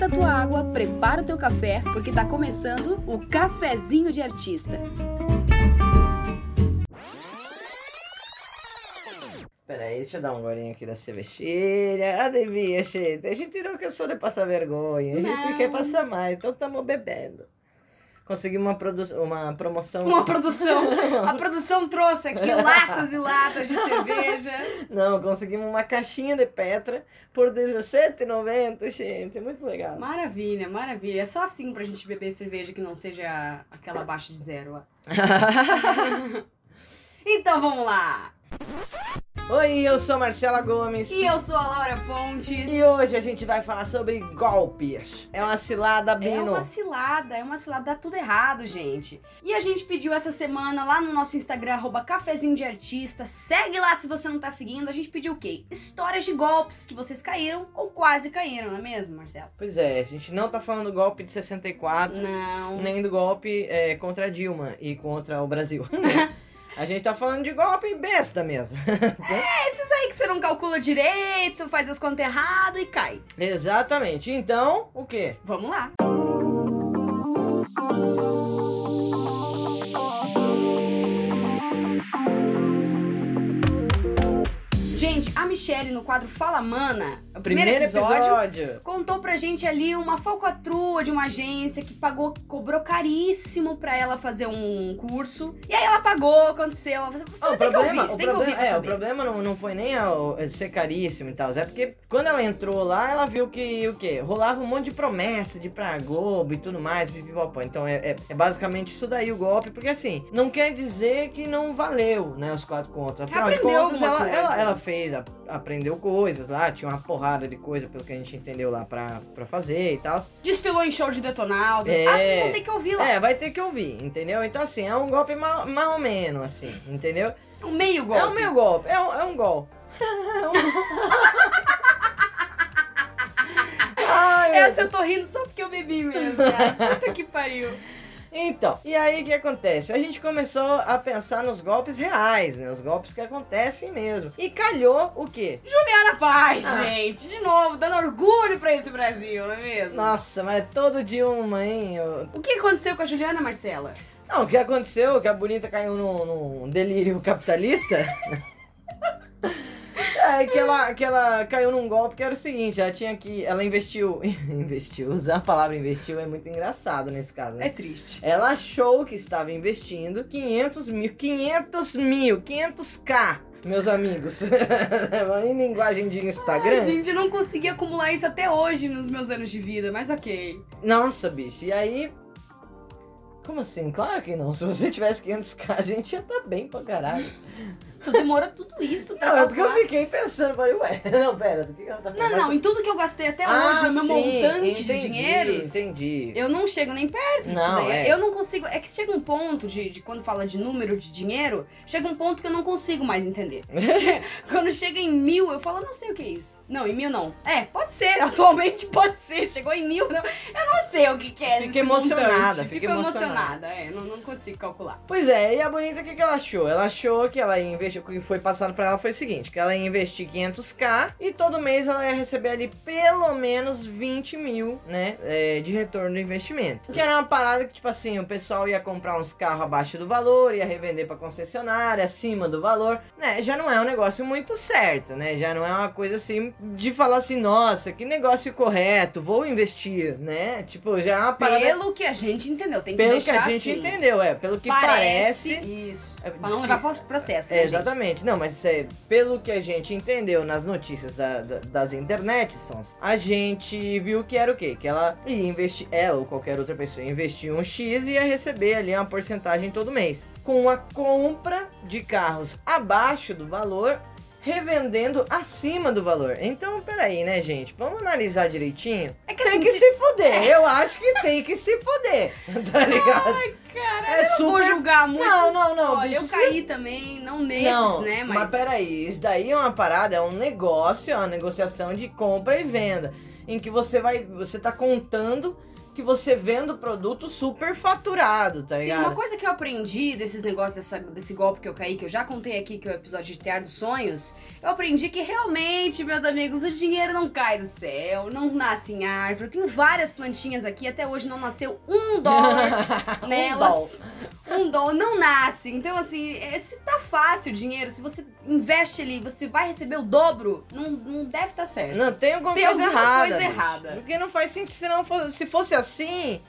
esquenta a tua água, prepara o teu café, porque tá começando o Cafezinho de Artista. Peraí, deixa eu dar um golinho aqui da cervejeira. Ah, devia, gente. A gente não cansou de passar vergonha. A gente Não. quer passar mais, então estamos bebendo. Conseguimos uma, produ uma promoção. Uma produção. A produção trouxe aqui latas e latas de cerveja. Não, conseguimos uma caixinha de Petra por R$17,90, gente. Muito legal. Maravilha, maravilha. É só assim pra gente beber cerveja que não seja aquela abaixo de zero. ó. Então vamos lá. Oi, eu sou Marcela Gomes. E eu sou a Laura Pontes. E hoje a gente vai falar sobre golpes. É uma cilada, É Bino. uma cilada, é uma cilada, dá tudo errado, gente. E a gente pediu essa semana lá no nosso Instagram, arroba cafezinho de artista. Segue lá se você não tá seguindo. A gente pediu o quê? Histórias de golpes que vocês caíram ou quase caíram, não é mesmo, Marcelo? Pois é, a gente não tá falando do golpe de 64, Não. nem do golpe é, contra a Dilma e contra o Brasil. a gente tá falando de golpe besta mesmo. É esses aí que você não calcula direito, faz as contas erradas e cai. Exatamente. Então, o quê? Vamos lá. Gente, a Michelle no quadro Fala Mana, primeiro, episódio, contou pra gente ali uma falcatrua de uma agência que pagou, cobrou caríssimo pra ela fazer um curso. E aí ela pagou, aconteceu. Você ouvir, você o que ouvir problema, é, o problema não, não foi nem ao- ser caríssimo e tal, é porque quando ela entrou lá, ela viu que o quê? Rolava um monte de promessa de ir pra Globo e tudo mais, pipipopó. Então é, é, é basicamente isso daí o golpe, porque assim, não quer dizer que não valeu, né, os quatro contos. Afinal de Aprendeu contas, alguma ela, ela, ela fez, a- aprendeu coisas lá, tinha uma porrada de coisa, pelo que a gente entendeu lá pra, pra fazer e tal. Desfilou em show de detonautas. É. Ah, vocês vão ter que ouvir lá. É, vai ter que ouvir, entendeu? Então assim, é um golpe mal, mais ou menos, assim, entendeu? É um meio golpe. É um meio golpe, é um, é um golpe. Ai, meu Essa eu tô rindo só porque eu bebi mesmo, cara. Puta que pariu. Então, e aí o que acontece? A gente começou a pensar nos golpes reais, né? Os golpes que acontecem mesmo. E calhou o quê? Juliana Paz, Ah. gente. De novo, dando orgulho pra esse Brasil, não é mesmo? Nossa, mas é todo de uma, hein? Eu- O que aconteceu com a Juliana, Marcela? Não, o que aconteceu? Que a bonita caiu num, num delírio capitalista. É que ela, que ela caiu num golpe que era o seguinte, ela tinha que. Ela investiu. investiu, usar a palavra investiu é muito engraçado nesse caso, né? É triste. Ela achou que estava investindo 500 mil, 500 mil, 500k, meus amigos. em linguagem de Instagram. Ai, gente, eu não consegui acumular isso até hoje nos meus anos de vida, mas ok. Nossa, bicho, e aí. Como assim? Claro que não. Se você tivesse 500k, a gente ia estar bem pra caralho. Tu demorou tudo isso pra Não, é porque eu fiquei pensando, falei, ué, não, pera, do que ela tá Não, não, em tudo que eu gastei até Ah, hoje, o meu sim, montante de entendi, dinheiros, Entendi. eu não chego nem perto disso Não, daí. é. Eu não consigo. É que chega um ponto de, de quando fala de número de dinheiro, chega um ponto que eu não consigo mais entender. quando chega em mil, eu falo, eu não sei o que é isso. Não, em mil não. É, pode ser, atualmente pode ser. Chegou em mil, não. Eu não sei o que, que é. Fica esse emocionada, montante. fica Fico emocionada. emocionada, é, não, não consigo calcular. Pois é, e a bonita, o que, que ela achou? Ela achou que ela ia investir, o que foi passado pra ela foi o seguinte, que ela ia investir 500k e todo mês ela ia receber ali pelo menos 20 mil, né, é, de retorno do investimento. Que era uma parada que, tipo assim, o pessoal ia comprar uns carros abaixo do valor, ia revender pra concessionária, acima do valor, né, já não é um negócio muito certo, né, já não é uma coisa assim de falar assim, nossa, que negócio correto, vou investir, né, tipo, já é uma parada... Pelo que a gente entendeu, tem que Pelo que deixar a gente assim. entendeu, é, pelo que parece... Isso. É, Pra não levar pro processo. É, né, gente? exatamente. Não, mas é, pelo que a gente entendeu nas notícias da- da- das internet, Sons, a gente viu que era o quê? Que ela ia investir, ela ou qualquer outra pessoa ia investir um X e ia receber ali uma porcentagem todo mês. Com a compra de carros abaixo do valor, revendendo acima do valor. Então, peraí, né, gente? Vamos analisar direitinho. É que Tem assim, que se- se foder. Eu acho que tem que se foder. Tá ligado? Cara, é eu não vou julgar muito. Não, não, não. Olha, eu caí também, não nesses, não, né? Mas, Mas peraí, isso daí é uma parada, é um negócio, é uma negociação de compra e venda. Em que você vai. Você tá contando que você venda o produto super faturado, tá Sim, ligado? uma coisa que eu aprendi desses negócios, dessa, desse golpe que eu caí, que eu já contei aqui, que é o episódio de Tear dos Sonhos, eu aprendi que realmente, meus amigos, o dinheiro não cai do céu, não nasce em árvore. Eu tenho várias plantinhas aqui, até hoje não nasceu um dólar nelas. Um dólar não nasce. Então, assim, é, se tá fácil o dinheiro, se você investe ali, você vai receber o dobro, não, não deve estar tá certo. Não, tem alguma tem coisa alguma errada. coisa errada. Porque não faz sentido se não fosse, se fosse assim,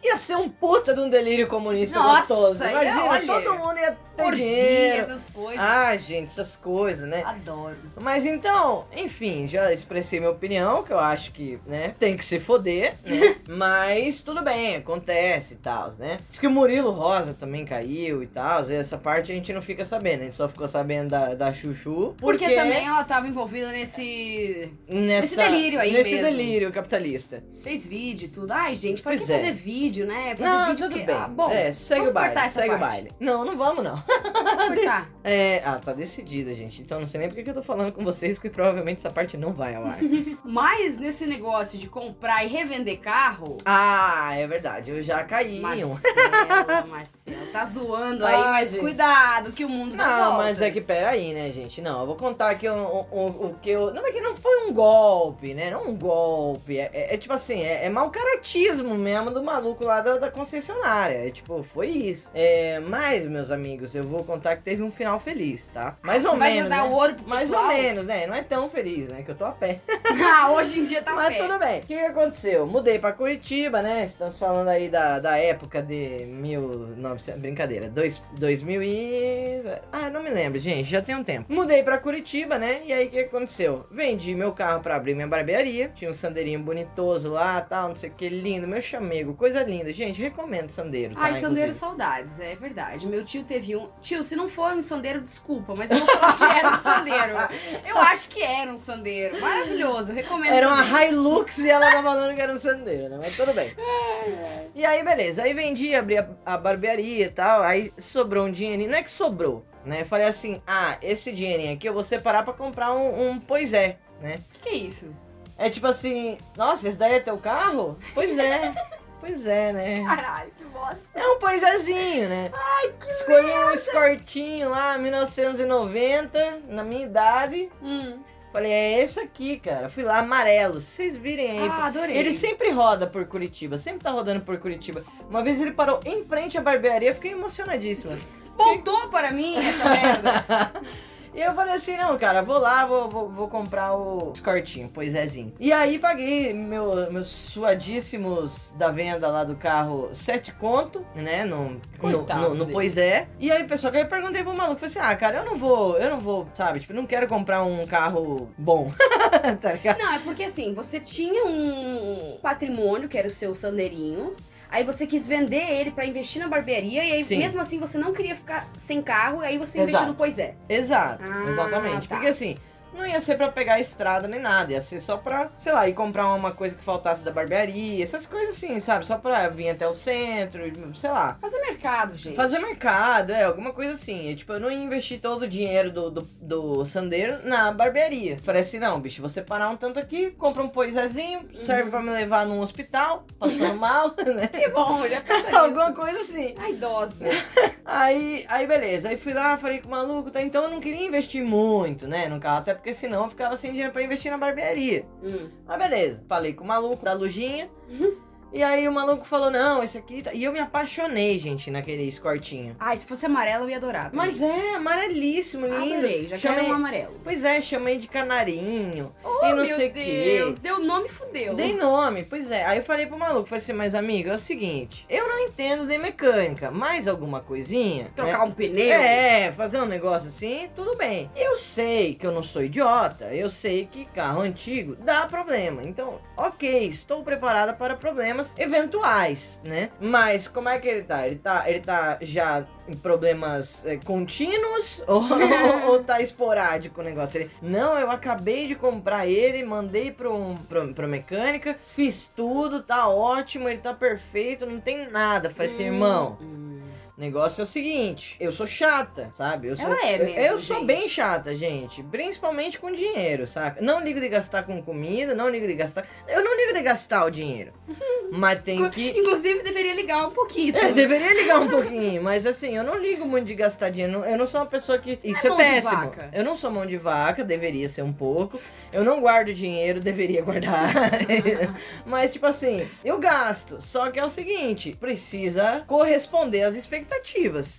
ia ser um puta de um delírio comunista Nossa, gostoso. Imagina, olha, todo mundo ia orgia, essas coisas. Ah, gente, essas coisas, né? Adoro. Mas então, enfim, já expressei minha opinião, que eu acho que, né, tem que se foder, né? Mas tudo bem, acontece e tal, né? Diz que o Murilo Rosa também caiu e tal, essa parte a gente não fica sabendo, a gente só ficou sabendo da, da Chuchu. Porque, porque também ela tava envolvida nesse, Nessa, nesse delírio aí Nesse mesmo. delírio capitalista. Fez vídeo e tudo. Ai, gente, pra pois que é. fazer vídeo, né? Fazer não, vídeo tudo porque... bem. Ah, bom, é, segue o baile, segue parte. o baile. Não, não vamos não. Cortar. é, ah, tá decidida, gente. Então não sei nem porque que eu tô falando com vocês, porque provavelmente essa parte não vai ao ar. Mas nesse negócio de comprar e revender carro. Ah, é verdade. Eu já caí. Marcelo, Marcelo, tá zoando aí, mas gente. cuidado que o mundo não Não, mas é que peraí, né, gente? Não, eu vou contar aqui o, o, o, o que eu. Não, é que não foi um golpe, né? Não um golpe. É, é, é tipo assim, é, é mau caratismo mesmo do maluco lá da, da concessionária. É tipo, foi isso. É, mas, meus amigos, eu vou contar que teve um final feliz, tá? Mais ah, ou menos. Vai né? o ouro pro Mais pessoal? ou menos, né? Não é tão feliz, né? Que eu tô a pé. ah, hoje em dia tá a Mas pé. tudo bem. O que, que aconteceu? Mudei pra Curitiba, né? Estamos falando aí da, da época de 1900. Brincadeira. Dois, 2000 e. Ah, não me lembro, gente. Já tem um tempo. Mudei pra Curitiba, né? E aí o que aconteceu? Vendi meu carro pra abrir minha barbearia. Tinha um sandeirinho bonitoso lá, tal, não sei o que. Lindo. Meu chamego. Coisa linda. Gente, recomendo sandeiro. Tá, Ai, sandeiro saudades. É verdade. Meu tio teve um. Tio, se não for um sandeiro, desculpa, mas eu vou falar que era um sandeiro. Eu acho que era um sandeiro. Maravilhoso. Recomendo. Era também. uma Hilux e ela tava falando que era um sandeiro, né? Mas tudo bem. E aí, beleza. Aí vendi, abri a, a barbearia e tal. Aí sobrou um dinheirinho. Não é que sobrou, né? Falei assim: ah, esse dinheirinho aqui eu vou separar pra comprar um, um pois é, né? O que, que é isso? É tipo assim, nossa, esse daí é teu carro? Pois é. Pois é, né? Caralho, que bosta. É um poisazinho, né? Ai, que Escolhi merda. um escortinho lá, 1990, na minha idade. Hum. Falei, é esse aqui, cara. Fui lá, amarelo. Vocês virem aí. Ah, adorei. Ele sempre roda por Curitiba, sempre tá rodando por Curitiba. Uma vez ele parou em frente à barbearia, fiquei emocionadíssima. Voltou para mim essa merda. E eu falei assim, não, cara, vou lá, vou, vou, vou comprar o escortinho, pois ézinho. E aí paguei meu, meus suadíssimos da venda lá do carro sete conto, né, no, Coitado no, no, no pois é. E aí, pessoal, que eu perguntei pro maluco, falei assim, ah, cara, eu não vou, eu não vou, sabe, tipo, não quero comprar um carro bom, tá ligado? Não, é porque assim, você tinha um patrimônio, que era o seu sandeirinho, Aí você quis vender ele para investir na barbearia e aí Sim. mesmo assim você não queria ficar sem carro, aí você investiu no Pois é. Exato, ah, exatamente. Tá. Porque assim, não ia ser para pegar a estrada nem nada, ia ser só pra, sei lá, ir comprar uma coisa que faltasse da barbearia, essas coisas assim, sabe? Só pra vir até o centro, sei lá. Fazer mercado, gente. Fazer mercado, é, alguma coisa assim. E, tipo, eu não ia investir todo o dinheiro do, do, do sandeiro na barbearia. Falei assim, não, bicho, você parar um tanto aqui, compra um poisazinho, serve uhum. pra me levar num hospital, passando mal, né? Que bom, já pensa Alguma coisa assim. A idosa. aí, aí, beleza. Aí fui lá, falei com o maluco, tá? Então eu não queria investir muito, né, no carro, até porque senão eu ficava sem dinheiro para investir na barbearia. Hum. Mas beleza, falei com o maluco da lojinha. Uhum. E aí o maluco falou, não, esse aqui tá... E eu me apaixonei, gente, naquele escortinho. Ai, se fosse amarelo eu ia adorar. Também. Mas é, amarelíssimo, lindo. Adorei, já chamei... quero um amarelo. Pois é, chamei de canarinho. Oh, e não meu sei o quê. Deu nome fudeu. Dei nome, pois é. Aí eu falei pro maluco, falei assim, mas amigo, é o seguinte, eu não entendo de mecânica, mais alguma coisinha. Trocar né? um pneu? É, fazer um negócio assim, tudo bem. Eu sei que eu não sou idiota, eu sei que carro antigo dá problema. Então, ok, estou preparada para problemas eventuais né? Mas como é que ele tá? Ele tá, ele tá já em problemas é, contínuos ou, ou, tá esporádico o negócio? Ele, não, eu acabei de comprar ele, mandei pro, um, pro, pro mecânica, fiz tudo, tá ótimo, ele tá perfeito, não tem nada. Falei assim, irmão. Negócio é o seguinte, eu sou chata, sabe? Eu sou, Ela é mesmo, Eu, sou bem chata, gente. Principalmente com dinheiro, saca? Não ligo de gastar com comida, não ligo de gastar... Eu não ligo de gastar o dinheiro. Mas tem que. Inclusive, deveria ligar um pouquinho. É, deveria ligar um pouquinho. Mas assim, eu não ligo muito de gastar dinheiro. Eu não sou uma pessoa que. Isso é, é péssimo. Eu não sou mão de vaca, deveria ser um pouco. Eu não guardo dinheiro, deveria guardar. mas, tipo assim, eu gasto. Só que é o seguinte: precisa corresponder às expectativas,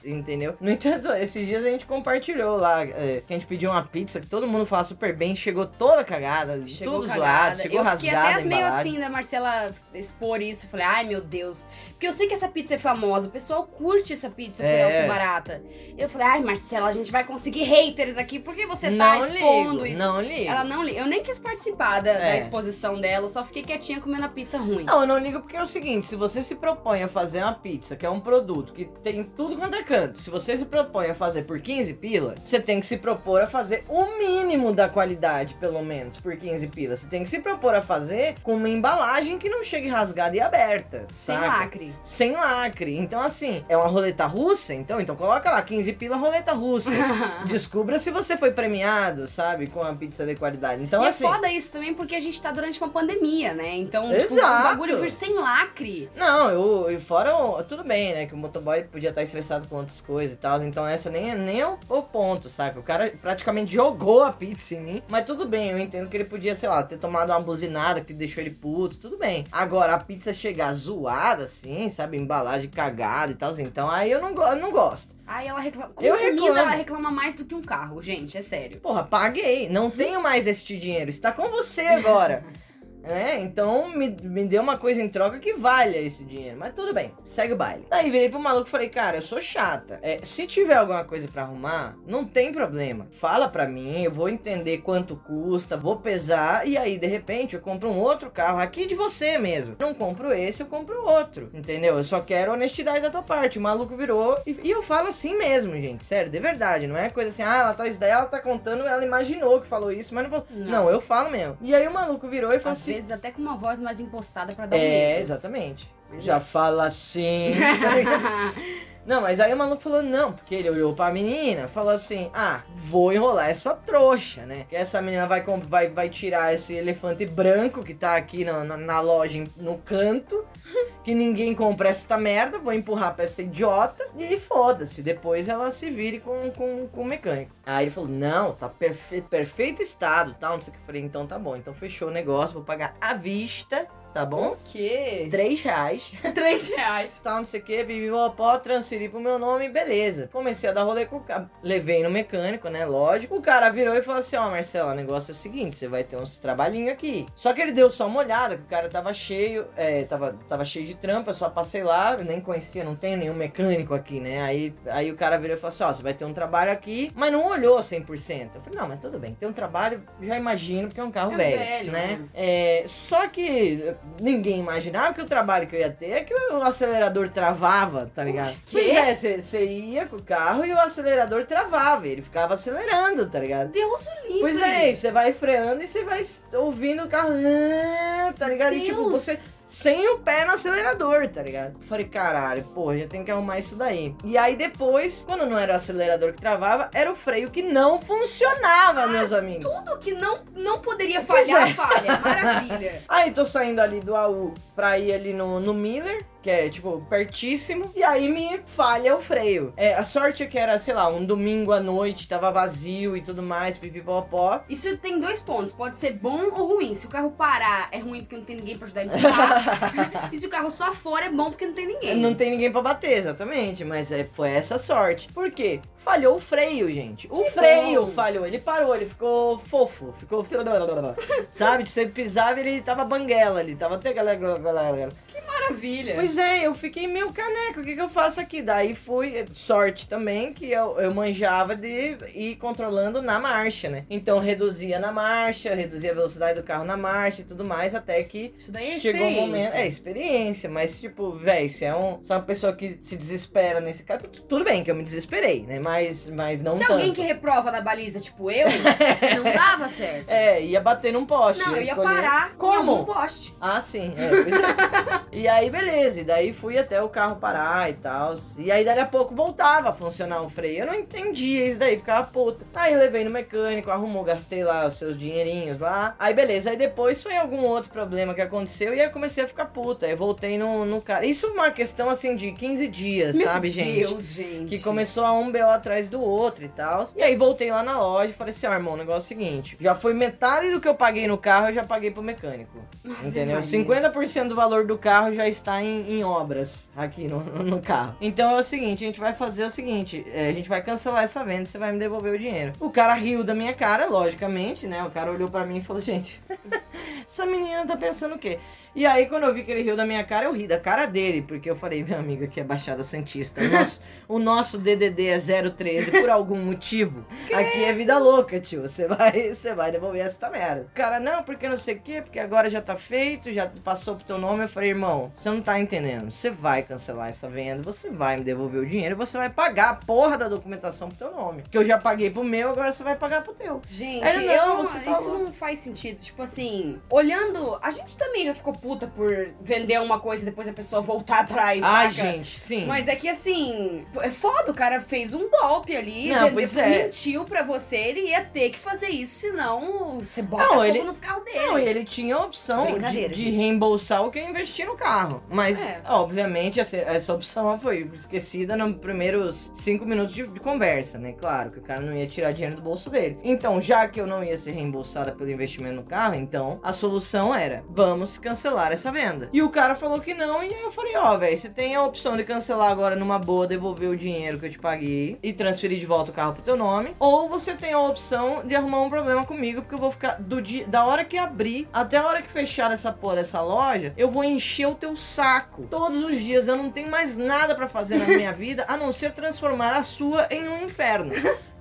entendeu? No entanto, esses dias a gente compartilhou lá. É, que a gente pediu uma pizza que todo mundo fala super bem, chegou toda cagada, chegou tudo cagada. zoado, chegou eu rasgada. Eu fiquei até meio assim da Marcela expor isso. Falei, ai meu Deus. Porque eu sei que essa pizza é famosa, o pessoal curte essa pizza por é. ela ser barata. Eu falei, ai Marcela, a gente vai conseguir haters aqui, por que você tá não expondo ligo, isso? Não ligo. Ela não liga. Eu nem quis participar da, é. da exposição dela, só fiquei quietinha comendo a pizza ruim. Não, eu não ligo porque é o seguinte, se você se propõe a fazer uma pizza, que é um produto que tem tudo quanto é canto, se você se propõe a fazer por 15 pila, você tem que se propor a fazer o mínimo da qualidade, pelo menos, por 15 pila. Você tem que se propor a fazer com uma embalagem que não chegue rasgada e aberta. Sem saca? lacre. Sem lacre. Então, assim, é uma roleta russa, então, então coloca lá 15 pila roleta russa. Descubra se você foi premiado, sabe, com a pizza de qualidade. Então, e é assim. É foda isso também porque a gente tá durante uma pandemia, né? Então, Exato. tipo, o bagulho vir sem lacre. Não, eu, eu fora. Tudo bem, né? Que o motoboy podia estar estressado com outras coisas e tal. Então, essa nem, é, nem é o, o ponto, saca? O cara praticamente jogou a pizza em mim. Mas tudo bem, eu entendo que ele podia, sei lá, ter tomado uma buzinada que deixou ele puto, tudo bem. Agora, a pizza chegar zoada, assim, sabe? Embalagem cagada e tal, então aí eu não, eu não gosto. Aí ela reclama. Com eu comida, reclamo. ela reclama mais do que um carro, gente, é sério. Porra, paguei. Não tenho mais este dinheiro. Está com você agora. né? Então me, me deu uma coisa em troca que valha esse dinheiro. Mas tudo bem, segue o baile. Daí virei pro maluco e falei, cara, eu sou chata. É, se tiver alguma coisa para arrumar, não tem problema. Fala pra mim, eu vou entender quanto custa, vou pesar e aí de repente eu compro um outro carro aqui de você mesmo. Não compro esse, eu compro outro. Entendeu? Eu só quero honestidade da tua parte. O maluco virou e, e eu falo assim mesmo, gente. Sério, de verdade. Não é coisa assim, ah, ela tá, isso daí ela tá contando, ela imaginou que falou isso, mas não falou. Não, não eu falo mesmo. E aí o maluco virou e falou assim vezes até com uma voz mais impostada para dar um É, exatamente. Já fala assim. Tá Não, mas aí o maluco falou não, porque ele olhou pra menina falou assim: ah, vou enrolar essa trouxa, né? Que essa menina vai, vai, vai tirar esse elefante branco que tá aqui na, na, na loja no canto, que ninguém compra essa merda, vou empurrar pra essa idiota e foda-se. Depois ela se vire com, com, com o mecânico. Aí ele falou: não, tá perfe perfeito estado tal, não sei o que. Eu falei: então tá bom, então fechou o negócio, vou pagar à vista tá bom? O quê? Três reais. Três reais. Tal, não sei o que, bibibopó, transferi pro meu nome, beleza. Comecei a dar rolê com o cara. Levei no mecânico, né? Lógico. O cara virou e falou assim: Ó, oh, Marcela, o negócio é o seguinte: você vai ter uns trabalhinhos aqui. Só que ele deu só uma olhada, que o cara tava cheio, é, tava, tava cheio de trampa, eu só passei lá, nem conhecia, não tem nenhum mecânico aqui, né? Aí, aí o cara virou e falou assim: Ó, oh, você vai ter um trabalho aqui, mas não olhou 100%. Eu falei: Não, mas tudo bem, tem um trabalho, já imagino, porque é um carro é velho, velho, né? É, só que ninguém imaginava que o trabalho que eu ia ter é que o acelerador travava, tá ligado? Pois é, você ia com o carro e o acelerador travava, ele ficava acelerando, tá ligado? Deus o livre! Pois é, você vai freando e você vai ouvindo o carro, ah", tá ligado? Deus. E tipo, você sem o pé no acelerador, tá ligado? Falei, caralho, pô, já tem que arrumar isso daí. E aí depois, quando não era o acelerador que travava, era o freio que não funcionava, ah, meus amigos. Tudo que não, não poderia falhar, é. falha. Maravilha. aí tô saindo ali do AU pra ir ali no, no Miller que é, tipo, pertíssimo, e aí me falha o freio. É, a sorte é que era, sei lá, um domingo à noite, tava vazio e tudo mais, pipipopó. Isso tem dois pontos, pode ser bom ou ruim. Se o carro parar, é ruim porque não tem ninguém pra ajudar a empurrar. e se o carro só for, é bom porque não tem ninguém. Não tem ninguém pra bater, exatamente, mas é, foi essa sorte. Por quê? Falhou o freio, gente. O que freio bom. falhou, ele parou, ele ficou fofo, ficou... Sabe, você pisava ele tava banguela ali, tava até galera maravilha. Pois é, eu fiquei meio caneco, o que, que eu faço aqui? Daí fui, sorte também, que eu, eu manjava de ir controlando na marcha, né? Então reduzia na marcha, reduzia a velocidade do carro na marcha e tudo mais, até que Isso daí é chegou o um momento. É, experiência, mas tipo, velho, se é um, se é uma pessoa que se desespera nesse caso, tudo bem que eu me desesperei, né? Mas, mas não Se tanto. alguém que reprova na baliza, tipo eu, não dava certo. É, ia bater num poste. Não, ia eu ia parar Como? em algum poste. Ah, sim. É, é. e aí, beleza. E daí fui até o carro parar e tal. E aí, dali a pouco, voltava a funcionar o freio. Eu não entendia isso daí, ficava puta. Aí, levei no mecânico, arrumou, gastei lá os seus dinheirinhos lá. Aí, beleza. Aí, depois foi algum outro problema que aconteceu e aí comecei a ficar puta. Aí, voltei no, no cara. Isso é uma questão, assim, de 15 dias, Meu sabe, gente? Deus, gente. Que começou a um BO atrás do outro e tal. E aí, voltei lá na loja e falei assim, ó, irmão, o negócio é o seguinte. Já foi metade do que eu paguei no carro, eu já paguei pro mecânico. Entendeu? 50% do valor do carro já está em, em obras aqui no, no, carro. Então é o seguinte, a gente vai fazer o seguinte, é, a gente vai cancelar essa venda, você vai me devolver o dinheiro. O cara riu da minha cara, logicamente, né? O cara olhou para mim e falou, gente, essa menina tá pensando o quê? E aí, quando eu vi que ele riu da minha cara, eu ri da cara dele, porque eu falei, meu amigo, aqui é Baixada Santista. O nosso, o nosso DDD é 013 por algum motivo. Aqui é vida louca, tio. Você vai, você vai devolver essa merda. Cara, não, porque não sei o quê, porque agora já tá feito, já passou pro teu nome. Eu falei, irmão, você não tá entendendo. Você vai cancelar essa venda, você vai me devolver o dinheiro, você vai pagar a porra da documentação pro teu nome. Que eu já paguei pro meu, agora você vai pagar pro teu. Gente, Aí, não, eu, tá isso louco. não faz sentido. Tipo assim, olhando, a gente também já ficou puta por vender uma coisa e depois a pessoa voltar atrás. Ai, saca? gente, sim. Mas é que assim, é foda, o cara fez um golpe ali, não, vendeu, pois é. mentiu pra você, ele ia ter que fazer isso, senão você bota não, fogo ele, nos carros dele. Não, e ele tinha a opção de, de, reembolsar o que eu investi no carro. Mas, é. obviamente, essa, essa opção foi esquecida nos primeiros cinco minutos de, de conversa, né? Claro que o cara não ia tirar dinheiro do bolso dele. Então, já que eu não ia ser reembolsada pelo investimento no carro, então a solução era: vamos cancelar essa venda. E o cara falou que não, e aí eu falei, ó, oh, velho, você tem a opção de cancelar agora numa boa, devolver o dinheiro que eu te paguei e transferir de volta o carro pro teu nome, ou você tem a opção de arrumar um problema comigo, porque eu vou ficar do dia, da hora que abrir até a hora que fechar essa porra dessa loja, eu vou encher o teu saco. Todos os dias eu não tenho mais nada para fazer na minha vida a não ser transformar a sua em um inferno.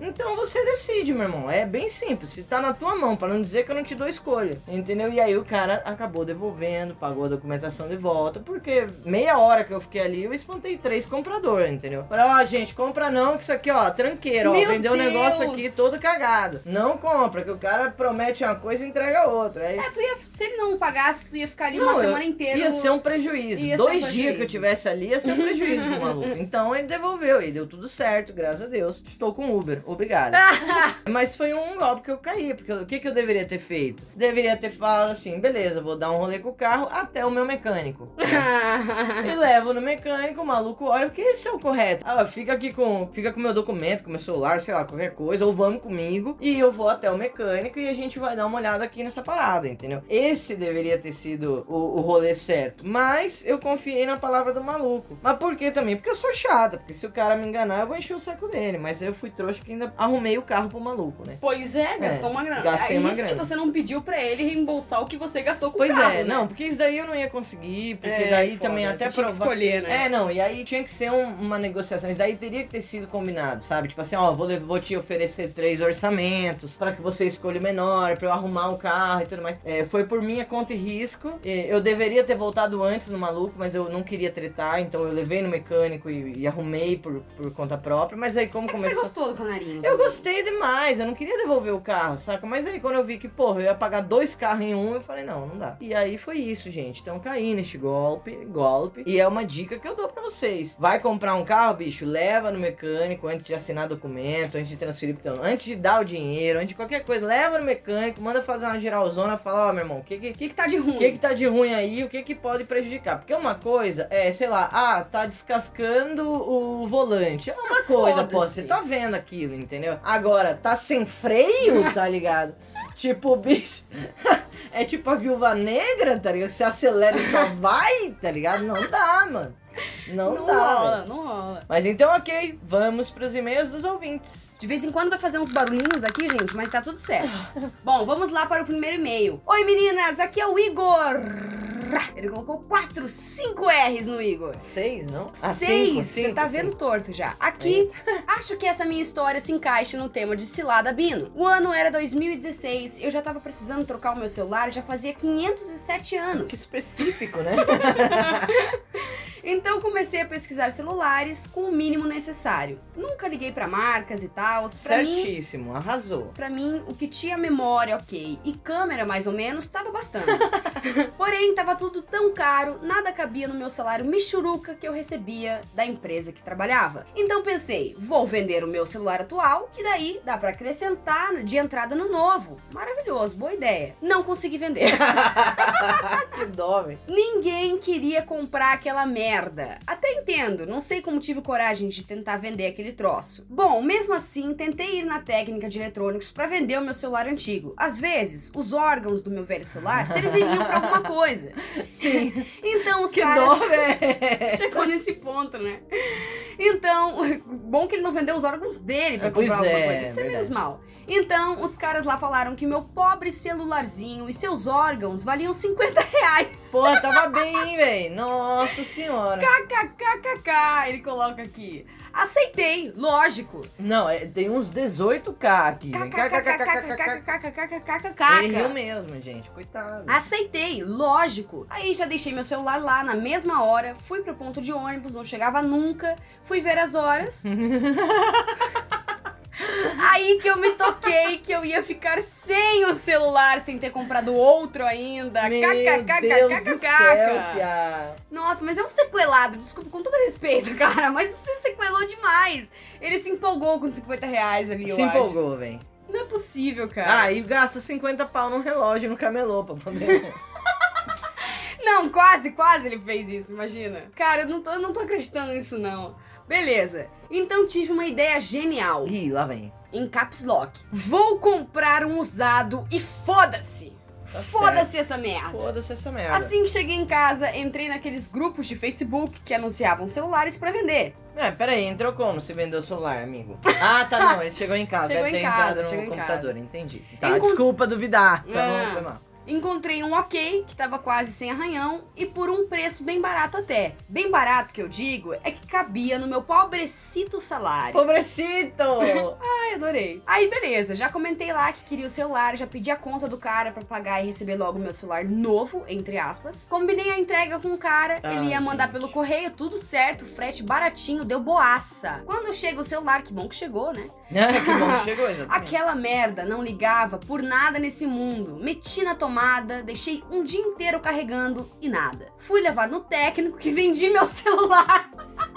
Então você decide, meu irmão. É bem simples. Tá na tua mão, para não dizer que eu não te dou escolha. Entendeu? E aí o cara acabou devolvendo, pagou a documentação de volta, porque meia hora que eu fiquei ali, eu espantei três compradores, entendeu? Falei, ó, oh, gente, compra não, que isso aqui, ó, tranqueira, ó, vendeu o um negócio aqui todo cagado. Não compra, que o cara promete uma coisa e entrega outra. Aí... É, tu ia, se ele não pagasse, tu ia ficar ali não, uma semana inteira. Ia ser um prejuízo. Ia Dois um prejuízo. dias que eu tivesse ali, ia ser um prejuízo pro maluco. Então ele devolveu e deu tudo certo, graças a Deus. Estou com Uber. Obrigada. Mas foi um golpe que eu caí, porque o que, que eu deveria ter feito? Deveria ter falado assim, beleza, vou dar um rolê com o carro até o meu mecânico. e levo no mecânico, o maluco olha, porque esse é o correto. Ah, fica aqui com, fica com meu documento, com meu celular, sei lá, qualquer coisa, ou vamos comigo e eu vou até o mecânico e a gente vai dar uma olhada aqui nessa parada, entendeu? Esse deveria ter sido o, o rolê certo. Mas eu confiei na palavra do maluco. Mas por que também? Porque eu sou chata, porque se o cara me enganar, eu vou encher o saco dele. Mas eu fui trouxa que ainda arrumei o carro pro maluco, né? Pois é, gastou é, uma grana. Gastei é uma isso grana. que você não pediu pra ele reembolsar o que você gastou com pois o carro. Pois é, né? não, porque isso daí eu não ia conseguir, porque é, daí foda, também até provar. escolher, né? É, não, e aí tinha que ser um, uma negociação. Isso daí teria que ter sido combinado, sabe? Tipo assim, ó, vou, vou te oferecer três orçamentos para que você escolha o menor, pra eu arrumar o carro e tudo mais. É, foi por minha conta e risco. Eu deveria ter voltado antes no maluco, mas eu não queria tretar, então eu levei no mecânico e, e arrumei por, por conta própria. Mas aí, como é começou. Você gostou do Eu gostei demais eu não queria devolver o carro, saca? Mas aí quando eu vi que, porra, eu ia pagar dois carros em um, eu falei, não, não dá. E aí foi isso, gente. Então caí neste golpe, golpe. E é uma dica que eu dou pra vocês. Vai comprar um carro, bicho, leva no mecânico antes de assinar documento, antes de transferir pro teu antes de dar o dinheiro, antes de qualquer coisa, leva no mecânico, manda fazer uma geralzona, fala, ó, oh, meu irmão, o que que, que que tá de ruim? O que que tá de ruim aí, o que que pode prejudicar? Porque uma coisa é, sei lá, ah, tá descascando o volante. É uma coisa, pô, você tá vendo aquilo, entendeu? Agora, tá sem freio, tá ligado? tipo, bicho. é tipo a viúva negra, tá ligado? Você acelera e só vai, tá ligado? Não dá, mano. Não, não dá. Rola, não rola. Mas então, ok, vamos pros e-mails dos ouvintes. De vez em quando vai fazer uns barulhinhos aqui, gente, mas tá tudo certo. Bom, vamos lá para o primeiro e-mail. Oi, meninas, aqui é o Igor. Ele colocou 4, 5 R's no Igor. 6, não? Ah, 6. Você tá vendo torto já. Aqui, acho que essa minha história se encaixa no tema de Cilada Bino. O ano era 2016, eu já tava precisando trocar o meu celular, já fazia 507 anos. Que específico, né? Então comecei a pesquisar celulares com o mínimo necessário. Nunca liguei para marcas e tal. Certíssimo, mim, arrasou. Para mim, o que tinha memória, ok, e câmera mais ou menos, estava bastante. Porém, tava tudo tão caro, nada cabia no meu salário michuruca que eu recebia da empresa que trabalhava. Então pensei, vou vender o meu celular atual, que daí dá para acrescentar de entrada no novo. Maravilhoso, boa ideia. Não consegui vender. que dó. Ninguém queria comprar aquela merda. Até entendo, não sei como tive coragem de tentar vender aquele troço. Bom, mesmo assim, tentei ir na técnica de eletrônicos para vender o meu celular antigo. Às vezes, os órgãos do meu velho celular serviriam para alguma coisa. Sim. Então os que caras. Véio. Chegou nesse ponto, né? Então, bom que ele não vendeu os órgãos dele pra comprar pois alguma é, coisa. Isso é verdade. menos mal. Então, os caras lá falaram que meu pobre celularzinho e seus órgãos valiam 50 reais. Pô, tava bem, hein, velho? Nossa senhora. KKKKK, ele coloca aqui. Aceitei, lógico. Não, é, tem uns 18k aqui. Ele riu mesmo, gente. Coitado. Aceitei, lógico. Aí já deixei meu celular lá na mesma hora, fui pro ponto de ônibus, não chegava nunca, fui ver as horas. Aí que eu me toquei que eu ia ficar sem o celular, sem ter comprado outro ainda. Pia. Nossa, mas é um sequelado, desculpa, com todo respeito, cara, mas você sequelou demais. Ele se empolgou com 50 reais ali, eu Se empolgou, velho. Não é possível, cara. Ah, e gasta 50 pau num relógio no camelô pra poder. Não, quase, quase ele fez isso, imagina. Cara, eu não tô, eu não tô acreditando nisso, não. Beleza. Então tive uma ideia genial. Ih, lá vem. Em caps lock. Vou comprar um usado e foda-se. Tá Foda-se essa merda. Foda-se essa merda. Assim que cheguei em casa, entrei naqueles grupos de Facebook que anunciavam celulares pra vender. É, peraí, entrou como? Você vendeu o celular, amigo? Ah, tá, não, ele chegou em casa. Chegou Deve em ter casa, entrado no computador, entendi. Tá, Encon- desculpa duvidar. Tá Ah. bom, foi mal. Encontrei um ok, que tava quase sem arranhão, e por um preço bem barato até. Bem barato que eu digo é que cabia no meu pobrecito salário. Pobrecito! Ai, adorei. Aí, beleza, já comentei lá que queria o celular, já pedi a conta do cara pra pagar e receber logo meu celular novo, entre aspas. Combinei a entrega com o cara, Ai, ele ia mandar gente. pelo correio, tudo certo, frete baratinho, deu boaça. Quando chega o celular, que bom que chegou, né? Que bom que chegou, exatamente. Aquela merda não ligava por nada nesse mundo. Meti na tomada, deixei um dia inteiro carregando e nada. Fui levar no técnico que vendi meu celular.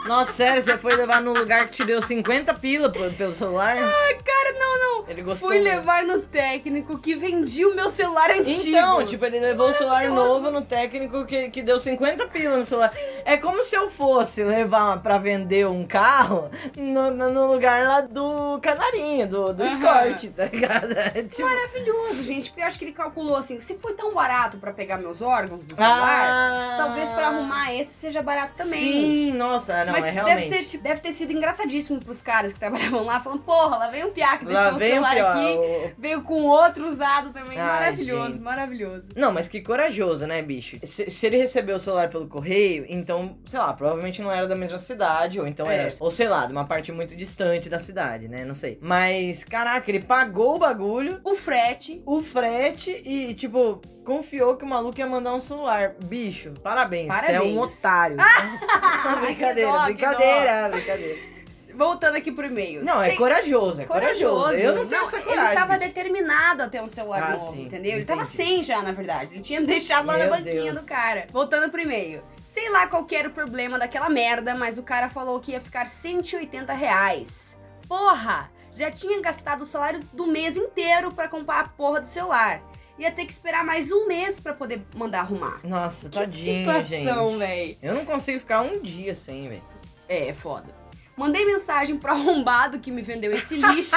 Nossa, sério, você foi levar num lugar que te deu 50 pila pelo celular? Ai, cara, não, não. Ele gostou. Fui levar no técnico que vendi o meu celular antigo. Então, tipo, ele levou o celular novo no técnico que, que deu 50 pila no celular. É como se eu fosse levar pra vender um carro no, no, lugar lá do canarinho, do, do. Escort, tá ligado? É, tipo, Maravilhoso, gente. Porque eu acho que ele calculou assim: se foi tão barato pra pegar meus órgãos do celular, ah, talvez pra arrumar esse seja barato também. Sim, nossa, não, Mas é deve, realmente. ser, tipo, deve ter sido engraçadíssimo pros caras que trabalhavam lá, falando, porra, lá vem um piá que deixou o celular aqui, o- veio com outro usado também. Ai, maravilhoso, gente. maravilhoso. Não, mas que corajoso, né, bicho? Se, se ele recebeu o celular pelo correio, então, sei lá, provavelmente não era da mesma cidade, ou então É. era, ou sei lá, de uma parte muito distante da cidade, né? Não sei. Mas, caraca, ele pagou o bagulho, O frete. o frete e, tipo, confiou que o maluco ia mandar um celular. Bicho, parabéns, você é um Parabéns. otário. Nossa, brincadeira, Que brincadeira, brincadeira. Voltando aqui pro e-mail. Não, é Sem- corajoso, é corajoso. Eu não tenho essa coragem. Ele tava determinado a ter um celular Ah, novo, sim, entendeu? Ele tava entendi. sem já, na verdade. Ele tinha deixado lá Meu na banquinha Deus. do cara. Voltando pro e-mail. Sei lá qual que era o problema daquela merda, mas o cara falou que ia ficar 180 reais. Porra! Já tinha gastado o salário do mês inteiro pra comprar a porra do celular. Ia ter que esperar mais um mês pra poder mandar arrumar. Nossa, Que tadinho, situação, gente. véi. Eu não consigo ficar um dia sem, velho. É, é foda. Mandei mensagem pro arrombado que me vendeu esse lixo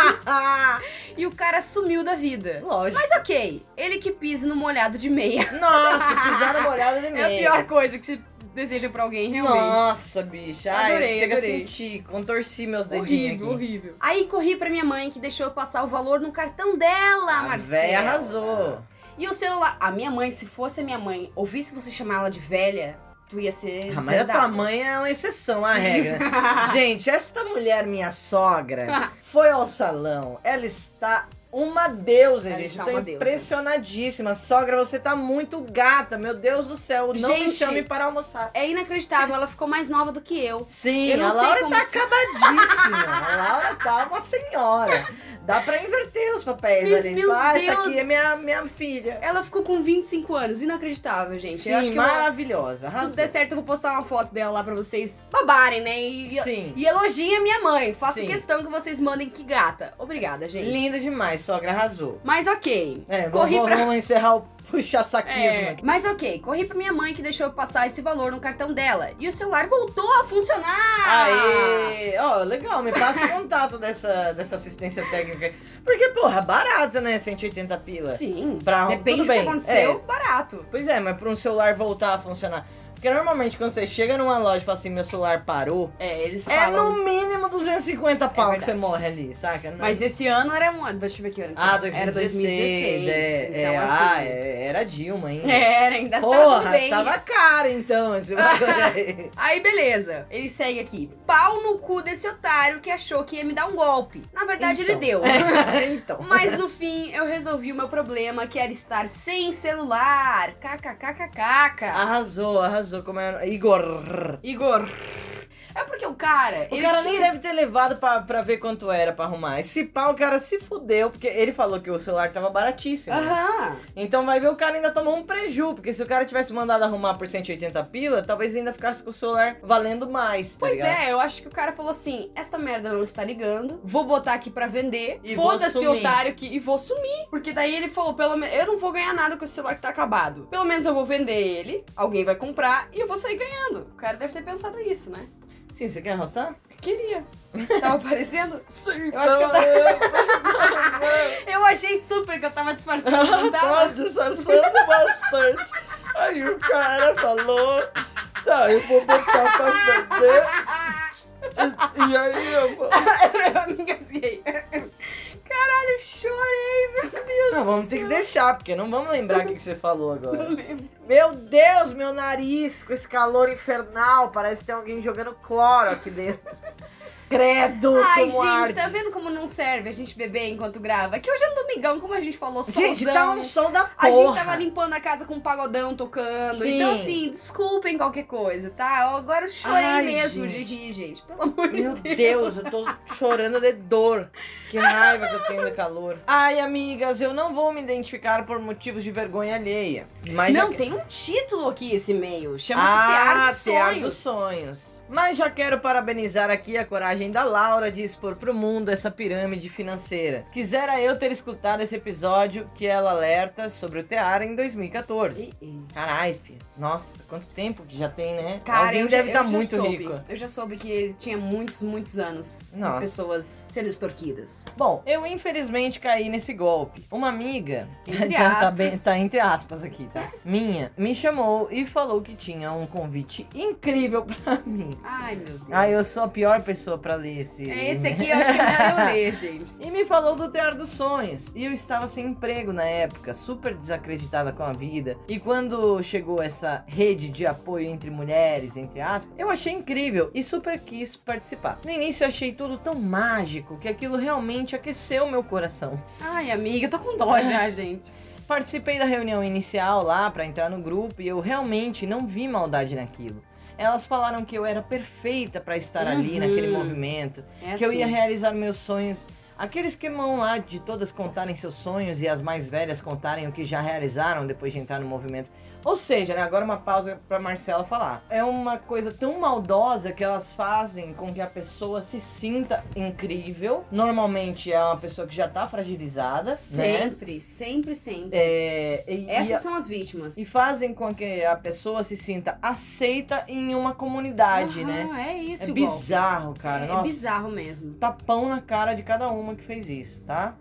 e o cara sumiu da vida. Lógico. Mas ok, ele que pise no molhado de meia. Nossa, pisaram molhada de É meia. a pior coisa que você deseja pra alguém, realmente. Nossa, bicha. Ai, Adorei, chega adorei. a sentir, contorci meus dedinhos Horrível, aqui. horrível. Aí corri pra minha mãe que deixou eu passar o valor no cartão dela, A Marcela. véia arrasou. E o celular. A minha mãe, se fosse a minha mãe, ouvisse você chamar ela de velha, tu ia ser. Ah, mas a tua mãe é uma exceção à regra. Gente, esta mulher, minha sogra, foi ao salão. Ela está uma deusa, Ela gente. está Eu tô uma deusa. impressionadíssima. Sogra, você tá muito gata. Meu Deus do céu. Não me Gente, chame para almoçar. É inacreditável, ela ficou mais nova do que eu. Sim, Eu não a Laura tá isso- acabadíssima. a Laura tá uma senhora. Dá pra inverter os papéis Mas, ali. meu Ah, essa Deus. aqui é minha, minha filha. Ela ficou com 25 anos, inacreditável, gente. Sim, eu acho que maravilhosa. se tudo der certo, eu vou postar uma foto dela lá pra vocês babarem, né? E, Sim. e elogiem a minha mãe. Faço Sim. questão que vocês mandem que gata. Obrigada, gente. Linda demais, sogra arrasou. Mas ok. É, Corri vamos, pra- vamos encerrar o puxa-saquismo É, aqui. mas ok, corri pra minha mãe que deixou eu passar esse valor no cartão dela. E o celular voltou a funcionar! Aê! Ó, legal, me passa o contato dessa, dessa assistência técnica. Porque, porra, barato, né? 180 pila. Sim, Pra- depende tudo do que bem, aconteceu, barato. Pois é, mas pra um celular voltar a funcionar. Porque normalmente quando você chega numa loja e fala assim, meu celular parou, É, eles é falam... no mínimo 250 pau que você morre ali, saca? Não- Mas esse ano era um. Deixa eu ver que ano. Ah, era. 2016. Era 2016. É, então, é, assim. ah, é, era Dilma ainda. Era, ainda tava Porra, tudo bem. tava caro então esse bagulho aí. Aí, beleza. Ele segue aqui. Pau no cu desse otário que achou que ia me dar um golpe. Na verdade, ele Então. deu. então. Mas no fim, eu resolvi o meu problema, que era estar sem celular. KKKKK. Arrasou, arrasou. Como é? Igor. Igor. É porque o cara. O cara tinha... nem deve ter levado pra, pra ver quanto era pra arrumar. Esse pau, o cara se fudeu, porque ele falou que o celular tava baratíssimo. Aham. Então vai ver o cara ainda tomou um preju, porque se o cara tivesse mandado arrumar por 180 pila, talvez ainda ficasse com o celular valendo mais, tá Pois ligado? é, eu acho que o cara falou assim: esta merda não está ligando, vou botar aqui pra vender, foda-se sumir. otário que e vou sumir. Porque daí ele falou: pelo menos eu não vou ganhar nada com esse celular que tá acabado. Pelo menos eu vou vender ele, alguém vai comprar e eu vou sair ganhando. O cara deve ter pensado isso, né? Sim, você quer arrotar? Queria. Tava parecendo? Sim, Eu acho que eu tava... Eu achei super que eu tava disfarçando, não tava? disfarçando bastante. Aí o cara falou, tá, eu vou botar pra vender. E, e aí eu vou... eu me engasguei. Caralho, chorei, meu Deus. Não, vamos ter que deixar, porque não vamos lembrar o que, que você falou Não agora. lembro. Meu Deus, meu nariz, com esse calor infernal, parece que tem alguém jogando cloro aqui dentro. Credo, Ai, como gente, arde. tá vendo como não serve a gente beber enquanto grava? Que hoje é um domingão, como a gente falou, solzão. Gente, tá um sol da porra. A gente tava limpando a casa com um pagodão tocando. Sim. Então, assim, desculpem qualquer coisa, tá? Eu agora eu chorei Ai, mesmo gente. de rir, gente. Pelo amor Meu de Deus. Deus, eu tô chorando de dor. Que raiva que eu tenho de calor. Ai, amigas, eu não vou me identificar por motivos de vergonha alheia. Mas já não, que- tem um título aqui esse e-mail. Chama-se Ah, Tear dos Tear Sonhos. dos Sonhos. Mas já quero parabenizar aqui a coragem da Laura de expor pro mundo essa pirâmide financeira. Quisera eu ter escutado esse episódio que ela alerta sobre o Tear em 2014. Ih, ih. Caralho. Nossa, quanto tempo que já tem, né? Cara, Alguém deve estar já muito soube. rico. Eu já soube que ele tinha muitos, muitos anos de Nossa. pessoas sendo extorquidas. Bom, eu infelizmente caí nesse golpe. Uma amiga, Entre tá, tá aspas. bem- tá entre aspas aqui, tá? Minha, me chamou e falou que tinha um convite incrível pra mim. Ai, meu Deus. Ah, eu sou a pior pessoa pra ler esse. É esse aqui, eu acho que eu ler, gente. E me falou do Tear dos Sonhos. E eu estava sem emprego na época, super desacreditada com a vida. E quando chegou essa rede de apoio entre mulheres, entre aspas, eu achei incrível e super quis participar. No início eu achei tudo tão mágico que aquilo realmente aqueceu meu coração. Ai, amiga, eu tô com dó já, gente. Participei da reunião inicial lá pra entrar no grupo e eu realmente não vi maldade naquilo. Elas falaram que eu era perfeita pra estar ali Uhum. naquele movimento, É que eu ia assim. realizar meus sonhos. Aquele esquemão lá de todas contarem seus sonhos e as mais velhas contarem o que já realizaram depois de entrar no movimento. Ou seja, né, agora uma pausa pra Marcela falar. É uma coisa tão maldosa que elas fazem com que a pessoa se sinta incrível. Normalmente é uma pessoa que já tá fragilizada, né? Sempre, sempre, sempre. É, e, e Essas a- são as vítimas. e fazem com que a pessoa se sinta aceita em uma comunidade, Aham, né? É isso, É bizarro, cara. É, Nossa, bizarro mesmo. tapão na cara de cada uma que fez isso, tá?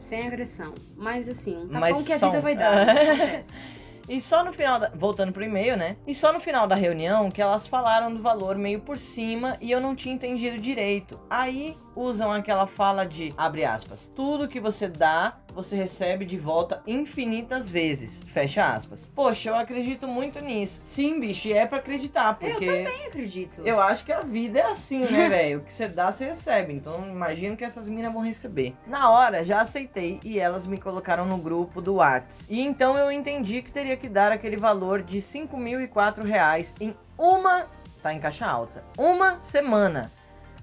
Sem agressão. Mas assim, um tapão Mas que a vida vai dar. Acontece. E só no final da... Voltando pro e-mail, né? E só no final da reunião que elas falaram do valor meio por cima e eu não tinha entendido direito. Aí usam aquela fala de, abre aspas, tudo que você dá você recebe de volta infinitas vezes. Fecha aspas. Poxa, eu acredito muito nisso. Sim, bicho, e é para acreditar, porque. Eu também acredito. Eu acho que a vida é assim, né, velho? O que você dá, você recebe. Então, imagino que essas minas vão receber. Na hora, já aceitei e elas me colocaram no grupo do Whats. E então eu entendi que teria que dar aquele valor de 5.004 reais em uma. Tá em caixa alta. Uma semana.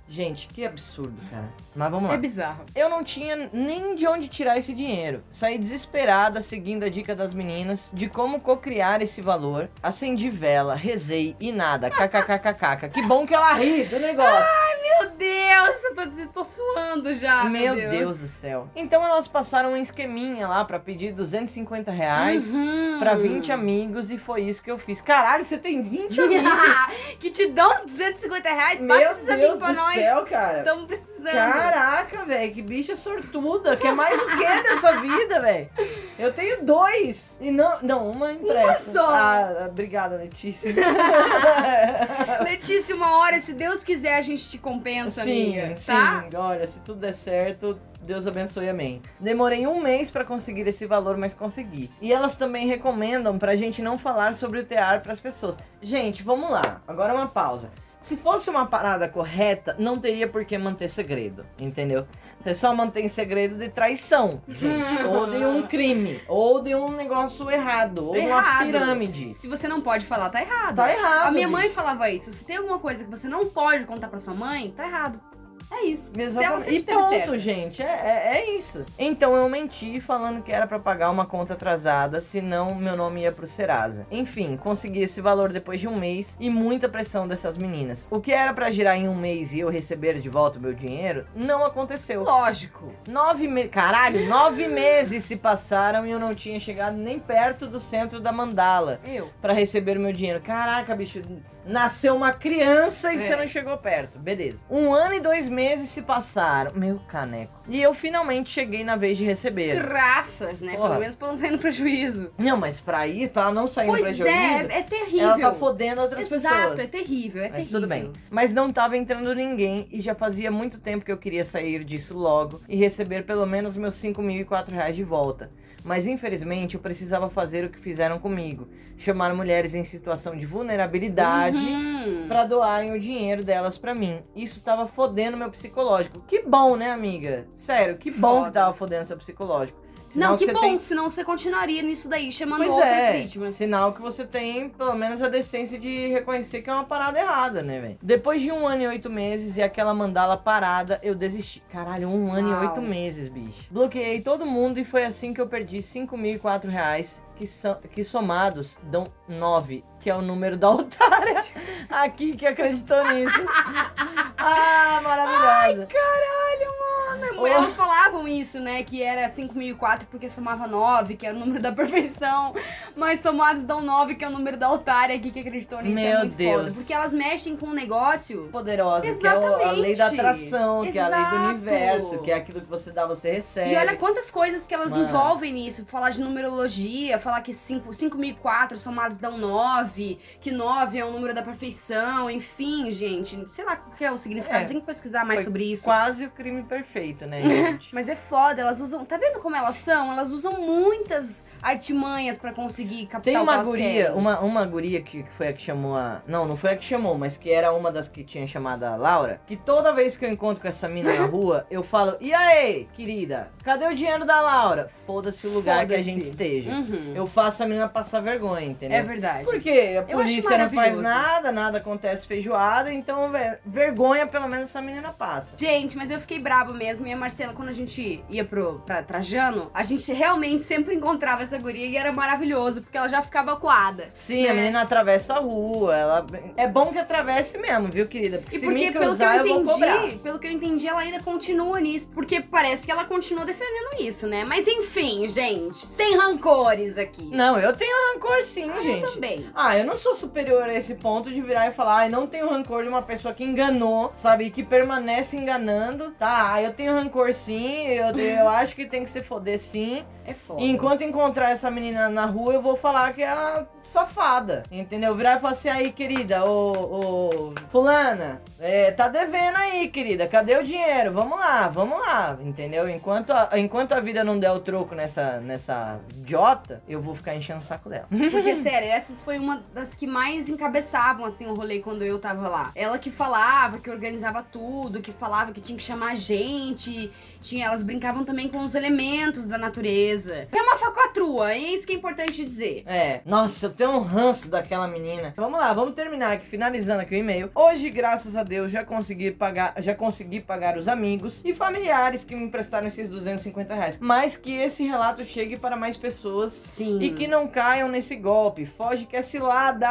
Gente, que absurdo, cara. Mas vamos lá. É bizarro. Eu não tinha nem de onde tirar esse dinheiro. Saí desesperada seguindo a dica das meninas de como cocriar esse valor. Acendi vela, rezei e nada. KKKKK. Que bom que ela ri do negócio. Ai, meu Deus, eu tô, tô suando já. Meu, meu Deus. Deus. do céu. Então elas passaram um esqueminha lá pra pedir 250 reais Uhum. pra 20 amigos e foi isso que eu fiz. Caralho, você tem 20 amigos? que te dão 250 reais? Passa esses amigos pra nós. Céu, cara. Estamos precisando. Caraca, velho, que bicha sortuda. Quer mais o que dessa vida, velho? Eu tenho dois. E não, não, uma empresta. só. Ah, obrigada, Letícia. Letícia, uma hora, se Deus quiser, a gente te compensa, sim, amiga. sim. Tá? Olha, se tudo der certo, Deus abençoe, amém. Demorei um mês pra conseguir esse valor, mas consegui. E elas também recomendam pra gente não falar sobre o tear pras pessoas. Gente, vamos lá. Agora uma pausa. Se fosse uma parada correta, não teria por que manter segredo, entendeu? Você só mantém segredo de traição, gente. ou de um crime. Ou de um negócio errado. Ou de uma pirâmide. Se você não pode falar, tá errado. Tá errado. A minha bicho. mãe falava isso. Se tem alguma coisa que você não pode contar pra sua mãe, tá errado. É isso. Exatamente. E certa. gente. É, é, é isso. Então eu menti falando que era pra pagar uma conta atrasada, senão meu nome ia pro Serasa. Enfim, consegui esse valor depois de um mês e muita pressão dessas meninas. O que era pra girar em um mês e eu receber de volta o meu dinheiro, não aconteceu. Lógico. Nove meses. Caralho, nove meses se passaram e eu não tinha chegado nem perto do centro da mandala Eu. pra receber o meu dinheiro. Caraca, bicho, nasceu uma criança e É. você não chegou perto. Beleza. Um ano e dois meses se passaram. Meu caneco. E eu finalmente cheguei na vez de receber. Graças, né? Porra. Pelo menos pra não sair no prejuízo. Não, mas pra ir, pra não sair no Pois prejuízo, é, é terrível. ela tá fodendo outras Exato, pessoas. é terrível, é Mas terrível. tudo bem. Mas não tava entrando ninguém e já fazia muito tempo que eu queria sair disso logo e receber pelo menos meus 5.004 reais de volta. Mas infelizmente eu precisava fazer o que fizeram comigo: chamar mulheres em situação de vulnerabilidade Uhum. pra doarem o dinheiro delas pra mim. Isso tava fodendo meu psicológico. Que bom, né, amiga? Sério, que bom Foda. que tava fodendo seu psicológico. Sinal Não, que você bom, tem- senão você continuaria nisso daí, chamando Pois outras é, vítimas. sinal que você tem pelo menos a decência de reconhecer que é uma parada errada, né, velho? Depois de um ano e oito meses e aquela mandala parada, eu desisti. Caralho, um ano e Uau. oito meses, bicho. Bloqueei todo mundo e foi assim que eu perdi 5.004 reais, que, são, que somados dão 9, que é o número da otária aqui que acreditou nisso. ah, maravilhosa. Caralho, mano. Oh. Elas falavam isso, né? Que era 5004 porque somava 9, que era o número da perfeição. Mas somados dão 9, que é o número da otária aqui que acreditou nisso. é Meu muito Deus. foda. Porque elas mexem com um negócio. Poderosa, que é o- a lei da Exatamente. atração, que é a lei do Exato. universo, que é aquilo que você dá, você recebe. E olha quantas coisas que elas Mano. envolvem nisso. Falar de numerologia, falar que 5 5004 somados dão 9, que 9 é o número da perfeição, enfim, gente. Sei lá qual que é o significado, É. tem que pesquisar mais Foi sobre isso. Quase o crime perfeito, né, gente? Mas é foda, elas usam. Tá vendo como elas são? Elas usam muitas artimanhas pra conseguir captar Tem uma guria, uma, uma guria que foi a que chamou a. Não, não foi a que chamou, mas que era uma das que tinha chamado a Laura. Que toda vez que eu encontro com essa mina na rua, eu falo: E aí, querida? Cadê o dinheiro da Laura? Foda-se o lugar que a gente esteja. Uhum. Eu faço a menina passar vergonha, entendeu? É verdade. Porque a polícia não faz nada, nada acontece feijoada, então ve- vergonha pelo menos essa menina passa. Gente, mas eu fiquei brava mesmo. E a Marcela, quando a gente ia pro, pra Trajano, a gente realmente sempre encontrava essa guria e era maravilhoso, porque ela já ficava coada. Sim, Né? a menina atravessa a rua, ela é bom que atravesse mesmo, viu, querida? Porque E se porque, me pelo que cruzar, eu eu, vou cobrar. entendi, pelo que eu entendi, ela ainda continua nisso. Porque parece que ela continua defendendo isso, né? Mas enfim, gente, sem rancores aqui. Não, eu tenho rancor sim, Eu gente. também. Ah, eu não sou superior a esse ponto de virar e falar, ai, não tenho rancor de uma pessoa que enganou, sabe? E que permanece enganando, tá? Ah, eu tenho rancor sim, eu, eu acho que tem que se foder sim. É foda. enquanto encontrar essa menina na rua, eu vou falar que é a safada. Entendeu? Virar e falar assim, aí, querida, ô, ô fulana, é, tá devendo aí, querida. Cadê o dinheiro? Vamos lá, vamos lá. Entendeu? Enquanto a, enquanto a vida não der o troco nessa, nessa idiota, eu vou ficar enchendo o saco dela. Porque, sério, essas foi uma das que mais encabeçavam, assim, o rolê quando eu tava lá. Ela que falava, que organizava tudo, que falava que tinha que chamar a gente. Tinha, elas brincavam também com os elementos da natureza. É uma facatrua, é isso que é importante dizer. É, nossa, eu tenho um ranço daquela menina. Vamos lá, vamos terminar aqui, finalizando aqui o e-mail. Hoje, graças a Deus, já consegui pagar, já consegui pagar os amigos e familiares que me emprestaram esses 250 reais. Mas que esse relato chegue para mais pessoas Sim. e que não caiam nesse golpe. Foge que é cilada!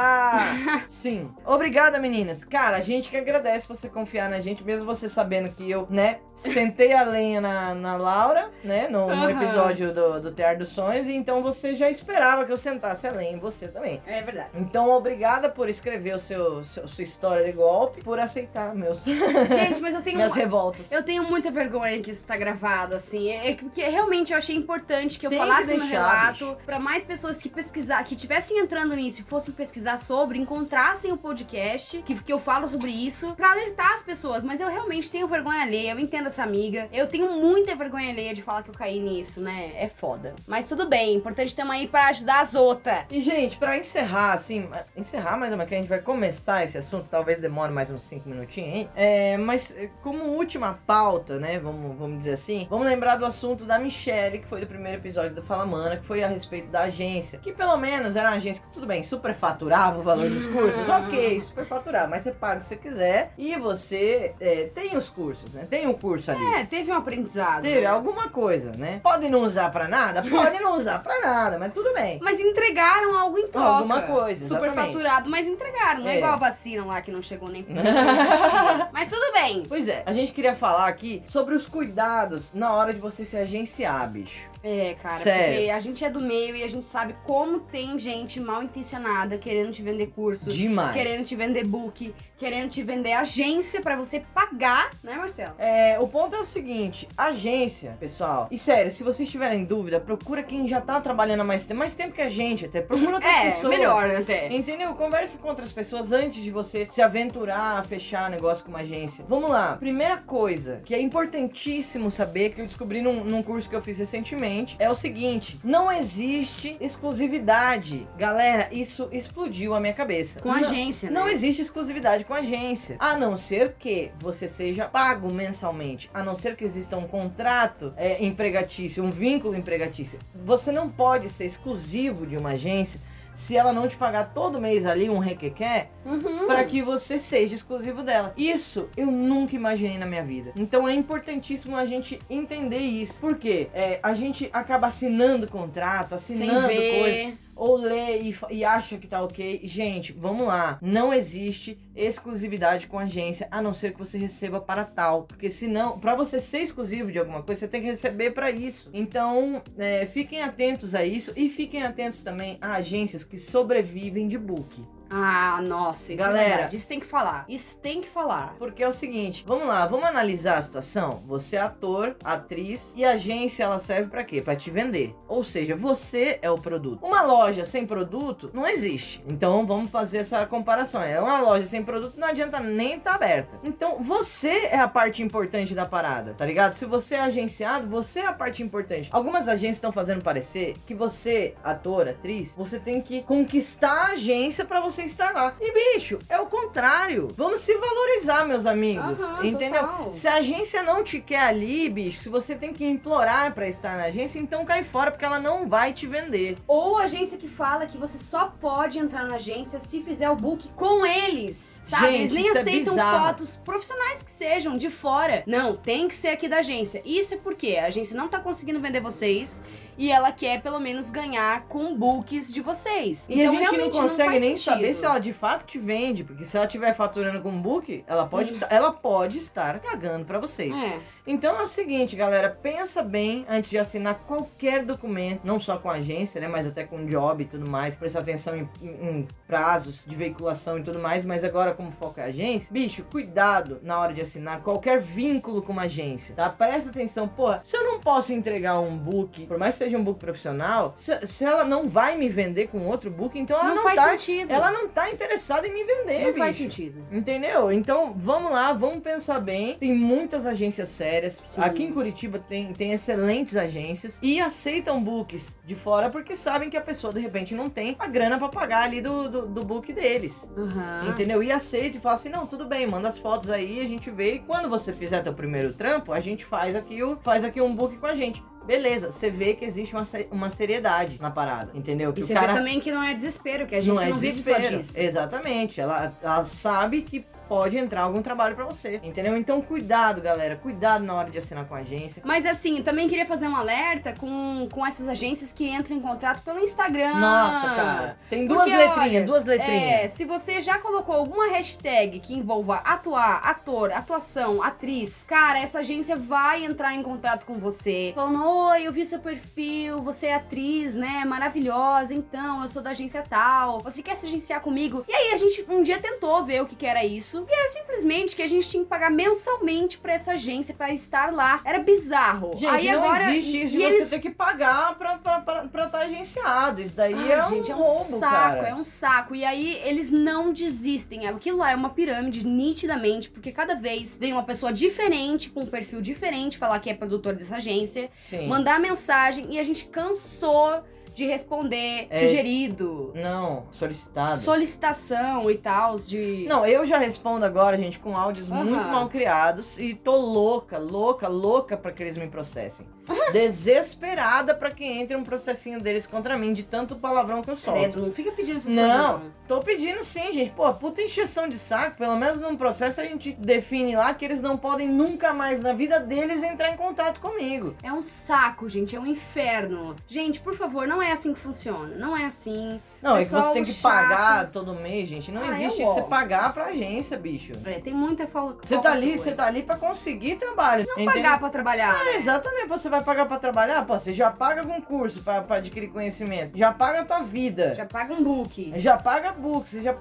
Sim. Obrigada, meninas. Cara, a gente que agradece você confiar na gente, mesmo você sabendo que eu, né, sentei a lenha na, na Laura, né, no, no episódio do, do Tear dos Sonhos, e então você já esperava que eu sentasse a lenha em você também. É verdade. Então, obrigada por escrever o seu, seu- sua história de golpe, por aceitar meus, Gente, mas eu tenho minhas um- revoltas. Eu tenho muita vergonha que isso tá gravado, assim. É é que- porque realmente eu achei importante que eu Tem que falasse meu deixar, relato pra mais pessoas que pesquisar, que tivessem entrando nisso e fossem pesquisar sobre, encontrassem o podcast, que, que eu falo sobre isso, pra alertar as pessoas. Mas eu realmente tenho vergonha alheia, eu entendo essa amiga. Eu tenho muita vergonha alheia de falar que eu caí nisso, né? É foda. Mas tudo bem, importante ter uma aí pra ajudar as outras. E, gente, pra encerrar, assim, encerrar mais menos, que a gente vai começar esse assunto, talvez demore mais uns 5 minutinhos aí. É, mas eh, como última pauta, né, vamos, vamos dizer assim, vamos lembrar do assunto da Michelle, que foi do primeiro episódio do Fala Mana, que foi a respeito da agência. Que pelo menos era uma agência que, tudo bem, superfaturava o valor dos cursos, ok, superfaturava, mas você paga o que você quiser e você eh, tem os cursos, né, tem um curso ali. É, teve um aprendizado. Teve alguma coisa, né? Pode não usar pra nada? Pode não usar pra nada, mas tudo bem. Mas entregaram algo em troca. Alguma coisa, Super exatamente. faturado, mas entregaram. Não é. É. igual a vacina lá que não chegou nem. Mas tudo bem. Pois é, a gente queria falar aqui sobre os cuidados na hora de você se agenciar, bicho. É, cara, Sério. porque a gente é do meio e a gente sabe como tem gente mal intencionada querendo te vender cursos, Demais. querendo te vender book, querendo te vender agência pra você pagar, né, Marcelo? É, o ponto é o seguinte, agência, pessoal, e sério, se vocês tiverem dúvida, procura quem já tá trabalhando há mais tempo, mais tempo que a gente até, procura outras É, pessoas. melhor até. Entendeu? Converse com outras pessoas antes de você se aventurar a fechar negócio com uma agência. Vamos lá. Primeira coisa que é importantíssimo saber, que eu descobri num, num curso que eu fiz recentemente, é o seguinte: não existe exclusividade. Galera, isso explodiu a minha cabeça. Com Não- agência, né? não existe exclusividade com agência. A não ser que você seja pago mensalmente. A não ser que exista um contrato é, empregatício, um vínculo empregatício. Você não pode ser exclusivo de uma agência se ela não te pagar todo mês ali um requequer Uhum. para que você seja exclusivo dela. Isso eu nunca imaginei na minha vida. Então é importantíssimo a gente entender isso. Porque é, a gente acaba assinando contrato, assinando coisa. Ou lê e, e acha que tá ok. Gente, vamos lá. Não existe exclusividade com agência, a não ser que você receba para tal. Porque senão, para você ser exclusivo de alguma coisa, você tem que receber para isso. Então, é, fiquem atentos a isso e fiquem atentos também a agências que sobrevivem de book. Ah, nossa, isso Galera. é verdade. Isso tem que falar. Isso tem que falar. Porque é o seguinte, vamos lá, vamos analisar a situação. Você é ator, atriz e agência ela serve pra quê? Pra te vender. Ou seja, você é o produto. Uma loja sem produto não existe. Então vamos fazer essa comparação. É uma loja sem produto não adianta nem estar aberta. Então você é a parte importante da parada, tá ligado? Se você é agenciado, você é a parte importante. Algumas agências estão fazendo parecer que você, ator, atriz, você tem que conquistar a agência pra você estar lá. E bicho, é o contrário. Vamos se valorizar, meus amigos. Aham, entendeu? total. Se a agência não te quer ali, bicho, se você tem que implorar pra estar na agência, então cai fora porque ela não vai te vender. Ou agência que fala que você só pode entrar na agência se fizer o book com eles. Sabe? Gente, eles nem é aceitam bizarro. fotos profissionais que sejam de fora. Não, tem que ser aqui da agência. Isso é porque a agência não tá conseguindo vender vocês e ela quer pelo menos ganhar com books de vocês. E então a gente não consegue faz nem sentido. saber se ela de fato te vende, porque se ela estiver faturando com book, ela pode, Hum. ela pode estar cagando pra vocês. É. Então é o seguinte, galera, pensa bem antes de assinar qualquer documento, não só com a agência, né, mas até com job e tudo mais, prestar atenção em, em- prazos de veiculação e tudo mais, mas agora como foco é a agência, bicho, cuidado na hora de assinar qualquer vínculo com uma agência, tá? Presta atenção, porra, se eu não posso entregar um book, por mais que seja um book profissional, se, se ela não vai me vender com outro book, então ela não, não faz tá, sentido. Ela não tá interessada em me vender, Não bicho. faz sentido. Entendeu? Então, vamos lá, vamos pensar bem. Tem muitas agências sérias. Sim. Aqui em Curitiba tem, tem excelentes agências e aceitam books de fora porque sabem que a pessoa, de repente, não tem a grana pra pagar ali do, do, do book deles. Uhum. Entendeu? E aceita e fala assim: não, tudo bem, manda as fotos aí, a gente vê. E quando você fizer teu primeiro trampo, a gente faz aqui, o, faz aqui um book com a gente. Beleza, você vê que existe uma, uma seriedade na parada, entendeu? Que E você cara vê também que não é desespero, que a gente não, é vive só disso. Exatamente. Ela, ela sabe que pode entrar algum trabalho pra você, entendeu? Então cuidado, galera. Cuidado na hora de assinar com a agência. Mas assim, também queria fazer um alerta com, com essas agências que entram em contato pelo Instagram. Nossa, cara. Tem duas Porque, letrinhas, olha, duas É, letrinhas. se você já colocou alguma hashtag que envolva atuar, ator, atuação, atriz, cara, essa agência vai entrar em contato com você. Falando, oi, eu vi seu perfil, você é atriz, né? Maravilhosa, então, eu sou da agência tal. Você quer se agenciar comigo? E aí a gente um dia tentou ver o que, que era isso. E era simplesmente que a gente tinha que pagar mensalmente pra essa agência pra estar lá. Era bizarro. Gente, aí não agora, existe isso de e você eles- ter que pagar pra estar pra, pra tá agenciado. Isso daí Ai, é um gente, é um roubo, saco, cara. é um saco. E aí eles não desistem. Aquilo lá é uma pirâmide, nitidamente, porque cada vez vem uma pessoa diferente, com um perfil diferente, falar que é produtor dessa agência, Sim. mandar mensagem e a gente cansou de responder É. sugerido, Não, solicitado. solicitação e tal, de. Não, eu já respondo agora, gente, com áudios muito mal criados e tô louca, louca, louca pra que eles me processem. Desesperada pra que entre um processinho deles contra mim de tanto palavrão que eu solto. Credo, não fica pedindo essas Não. coisas. Não. Tô pedindo sim, gente. Pô, puta encheção de saco. Pelo menos num processo a gente define lá que eles não podem nunca mais na vida deles entrar em contato comigo. É um saco, gente, é um inferno. Gente, por favor, não é assim que funciona. Não é assim. Não, é que você tem que chato. pagar todo mês, gente. Não Ah, existe eu isso, você pagar pra agência, bicho. É, tem muita falta. Você tá ali, você tá ali pra conseguir trabalho. Não pagar pra trabalhar. É, exatamente, você vai pagar pra trabalhar, pô, você já paga algum curso pra, pra adquirir conhecimento, já paga a tua vida, já, Já paga um book. paga book, você já...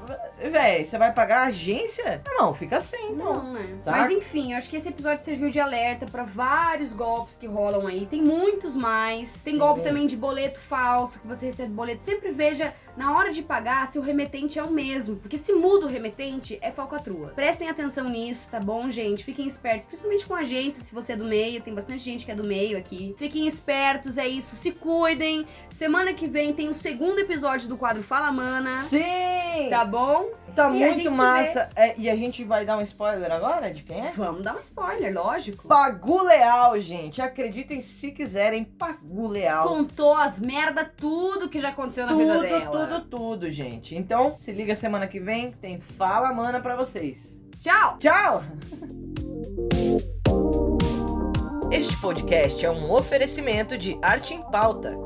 Véi, você vai pagar a agência? Não, fica sem, então. Não, né? Tá? Mas enfim, eu acho que esse episódio serviu de alerta pra vários golpes que rolam aí. Tem muitos mais. Tem Sim. golpe também de boleto falso, que você recebe boleto. Sempre veja na hora de pagar se o remetente é o mesmo. Porque se muda o remetente, é falcatrua. Prestem atenção nisso, tá bom, gente? Fiquem espertos, principalmente com agência, se você é do meio. Tem bastante gente que é do meio aqui. Fiquem espertos, é isso. Se cuidem. Semana que vem tem o segundo episódio do quadro Fala Mana. Sim! Tá bom? Tá E muito massa. É, e a gente vai dar um spoiler agora de quem é? Vamos dar um spoiler, lógico. Pagu Leal, gente. Acreditem se quiserem, Pagu Leal. contou as merda, tudo que já aconteceu na vida Tudo, dela. tudo, tudo, gente. Então, se liga semana que vem, tem Fala Mana pra vocês. Tchau! Tchau! Este podcast é um oferecimento de Arte em Pauta.